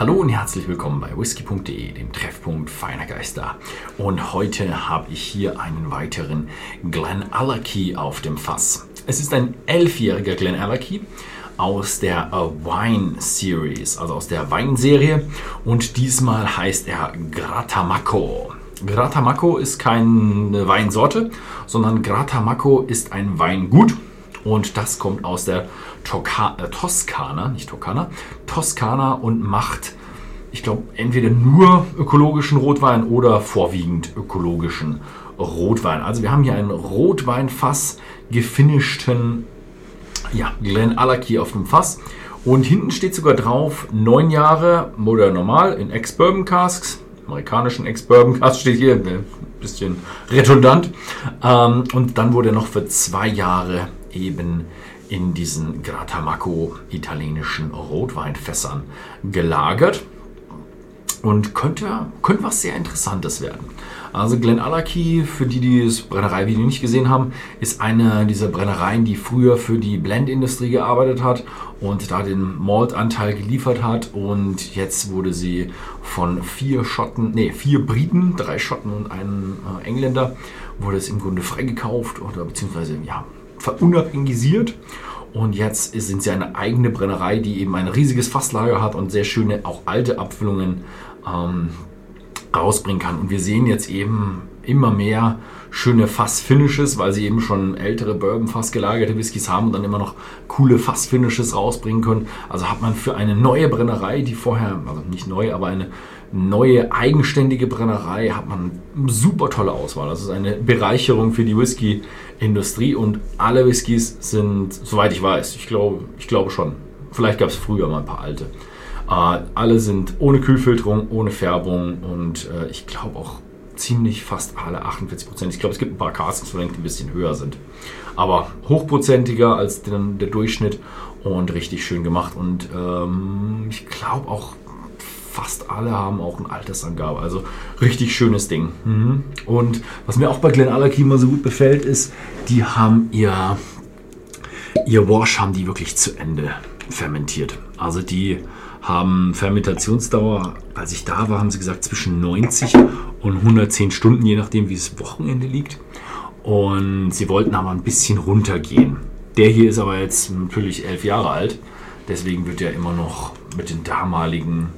Hallo und herzlich willkommen bei whisky.de, dem Treffpunkt feiner Geister. Und heute habe ich hier einen weiteren Glen Allerkey auf dem Fass. Es ist ein elfjähriger Glen Allerkey aus der Wine Series, also aus der Weinserie. Und diesmal heißt er Gratamaco. Gratamaco ist keine Weinsorte, sondern Gratamaco ist ein Weingut. Und das kommt aus der Toka äh, Toskana, nicht Toskana, Toskana und macht, ich glaube, entweder nur ökologischen Rotwein oder vorwiegend ökologischen Rotwein. Also wir haben hier einen Rotweinfass gefinischten ja, Glen Allerkey auf dem Fass. Und hinten steht sogar drauf, neun Jahre oder normal in Ex-Bourbon Casks. Amerikanischen Ex-Bourbon Casks steht hier, ein ne, bisschen redundant. Ähm, und dann wurde er noch für zwei Jahre eben in diesen Gratamaco italienischen Rotweinfässern gelagert und könnte, könnte was sehr Interessantes werden. Also Glen Allerkey, für die, die das Brennereivideo nicht gesehen haben, ist eine dieser Brennereien, die früher für die Blendindustrie gearbeitet hat und da den Maltanteil geliefert hat. Und jetzt wurde sie von vier Schotten, nee, vier Briten, drei Schotten und einem äh, Engländer, wurde es im Grunde freigekauft oder beziehungsweise ja, verunabhängigisiert. Und jetzt sind sie eine eigene Brennerei, die eben ein riesiges Fasslager hat und sehr schöne, auch alte Abfüllungen ähm, rausbringen kann. Und wir sehen jetzt eben immer mehr schöne Fass-Finishes, weil sie eben schon ältere Bourbon-Fass gelagerte Whiskys haben und dann immer noch coole Fass-Finishes rausbringen können. Also hat man für eine neue Brennerei, die vorher, also nicht neu, aber eine neue eigenständige Brennerei, hat man super tolle Auswahl. Das ist eine Bereicherung für die Whisky-Industrie und alle Whiskys sind, soweit ich weiß, ich glaube, ich glaube schon, vielleicht gab es früher mal ein paar alte, äh, alle sind ohne Kühlfilterung, ohne Färbung und äh, ich glaube auch ziemlich fast alle 48 Prozent. Ich glaube, es gibt ein paar Castings, die ein bisschen höher sind. Aber hochprozentiger als den, der Durchschnitt und richtig schön gemacht. Und ähm, ich glaube auch fast alle haben auch eine Altersangabe. Also richtig schönes Ding. Mhm. Und was mir auch bei Glen Allerkey immer so gut gefällt, ist, die haben ihr, ihr Wash haben die wirklich zu Ende fermentiert. Also die haben Fermentationsdauer, als ich da war, haben sie gesagt zwischen 90 und 110 Stunden, je nachdem wie es Wochenende liegt. Und sie wollten aber ein bisschen runtergehen. Der hier ist aber jetzt natürlich elf Jahre alt, deswegen wird er immer noch mit den damaligen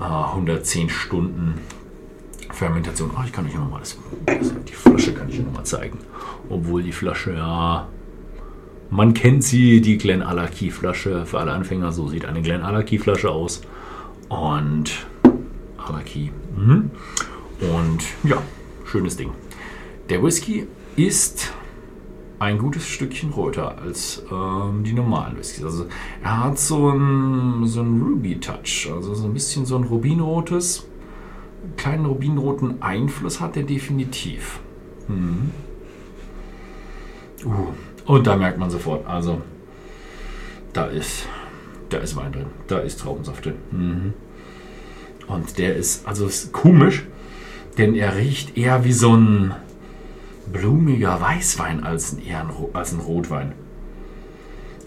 äh, 110 Stunden Fermentation. Oh, ich kann euch nochmal das, die Flasche kann ich nochmal zeigen. Obwohl die Flasche ja man kennt sie, die Glen Allerkey Flasche. Für alle Anfänger, so sieht eine Glen Allerkey Flasche aus. Und Allerkey. Mhm. Und ja, schönes Ding. Der Whisky ist ein gutes Stückchen röter als ähm, die normalen Whiskys. Also er hat so einen so Ruby-Touch, also so ein bisschen so ein rubinrotes, kleinen rubinroten Einfluss hat er definitiv. Mhm. Uh, und da merkt man sofort, also da ist, da ist Wein drin, da ist Traubensaft drin. Mhm. Und der ist, also ist komisch, denn er riecht eher wie so ein blumiger Weißwein als ein, eher ein, als ein Rotwein.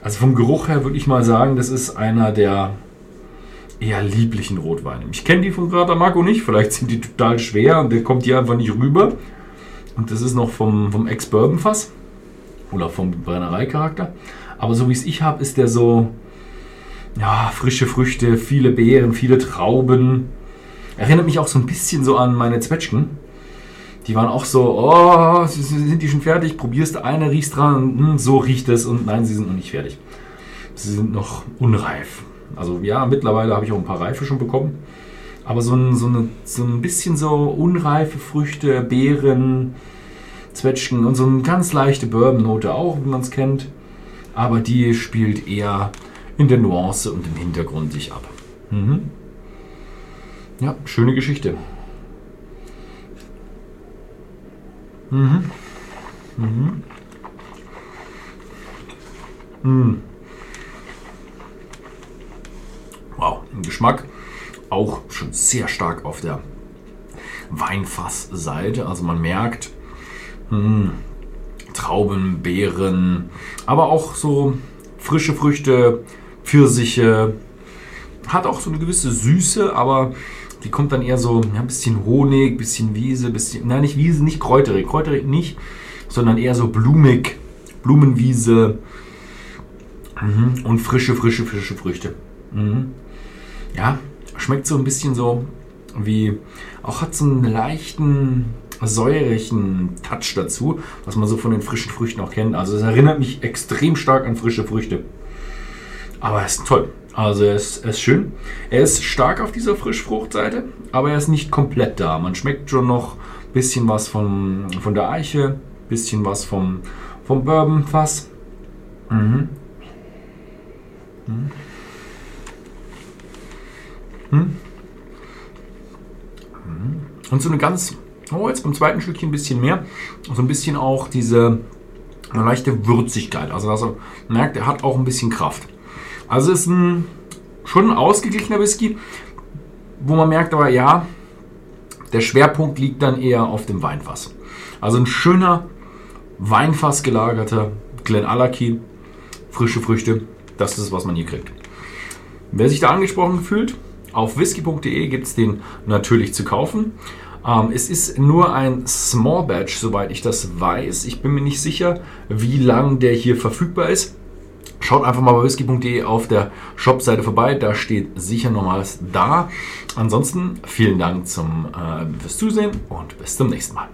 Also vom Geruch her würde ich mal sagen, das ist einer der eher lieblichen Rotweine. Ich kenne die von Grata Marco nicht, vielleicht sind die total schwer und der kommt hier einfach nicht rüber. Und das ist noch vom, vom Ex-Bourbon-Fass oder vom Brennereicharakter. Aber so wie es ich habe, ist der so, ja, frische Früchte, viele Beeren, viele Trauben. Erinnert mich auch so ein bisschen so an meine Zwetschgen. Die waren auch so, oh, sind die schon fertig? Probierst eine, riechst dran, hm, so riecht es und nein, sie sind noch nicht fertig. Sie sind noch unreif. Also ja, mittlerweile habe ich auch ein paar Reife schon bekommen. Aber so ein, so, eine, so ein bisschen so unreife Früchte, Beeren, Zwetschgen und so eine ganz leichte Bourbon-Note auch, wie man es kennt. Aber die spielt eher in der Nuance und im Hintergrund sich ab. Mhm. Ja, schöne Geschichte. Mhm. Mhm. Mhm. Wow, ein Geschmack auch schon sehr stark auf der Weinfassseite. Also man merkt, hm. Trauben, Beeren, aber auch so frische Früchte, Pfirsiche, hat auch so eine gewisse Süße, aber die kommt dann eher so ja, ein bisschen Honig, bisschen Wiese, bisschen, nein, nicht Wiese, nicht kräuterig, kräuterig nicht, sondern eher so blumig, Blumenwiese mhm. und frische, frische, frische Früchte. Mhm. Ja, schmeckt so ein bisschen so wie, auch hat so einen leichten säuerlichen Touch dazu, was man so von den frischen Früchten auch kennt. Also es erinnert mich extrem stark an frische Früchte. Aber er ist toll. Also er ist, er ist schön. Er ist stark auf dieser Frischfruchtseite, aber er ist nicht komplett da. Man schmeckt schon noch ein bisschen was von, von der Eiche, ein bisschen was vom, vom Bourbonfass. Mhm. Mhm. Mhm. Und so eine ganz, oh, jetzt beim zweiten Stückchen ein bisschen mehr, so ein bisschen auch diese leichte Würzigkeit. Also, also man merkt, er hat auch ein bisschen Kraft. Also ist ein schon ein ausgeglichener Whisky, wo man merkt aber, ja, der Schwerpunkt liegt dann eher auf dem Weinfass. Also ein schöner Weinfass gelagerter Glenallachie, frische Früchte, das ist, was man hier kriegt. Wer sich da angesprochen fühlt, auf whisky.de gibt es den natürlich zu kaufen. Ähm, es ist nur ein Small Batch, soweit ich das weiß. Ich bin mir nicht sicher, wie lang der hier verfügbar ist. Schaut einfach mal bei whisky.de auf der Shop-Seite vorbei, da steht sicher nochmals da. Ansonsten vielen Dank zum, äh, fürs Zusehen und bis zum nächsten Mal.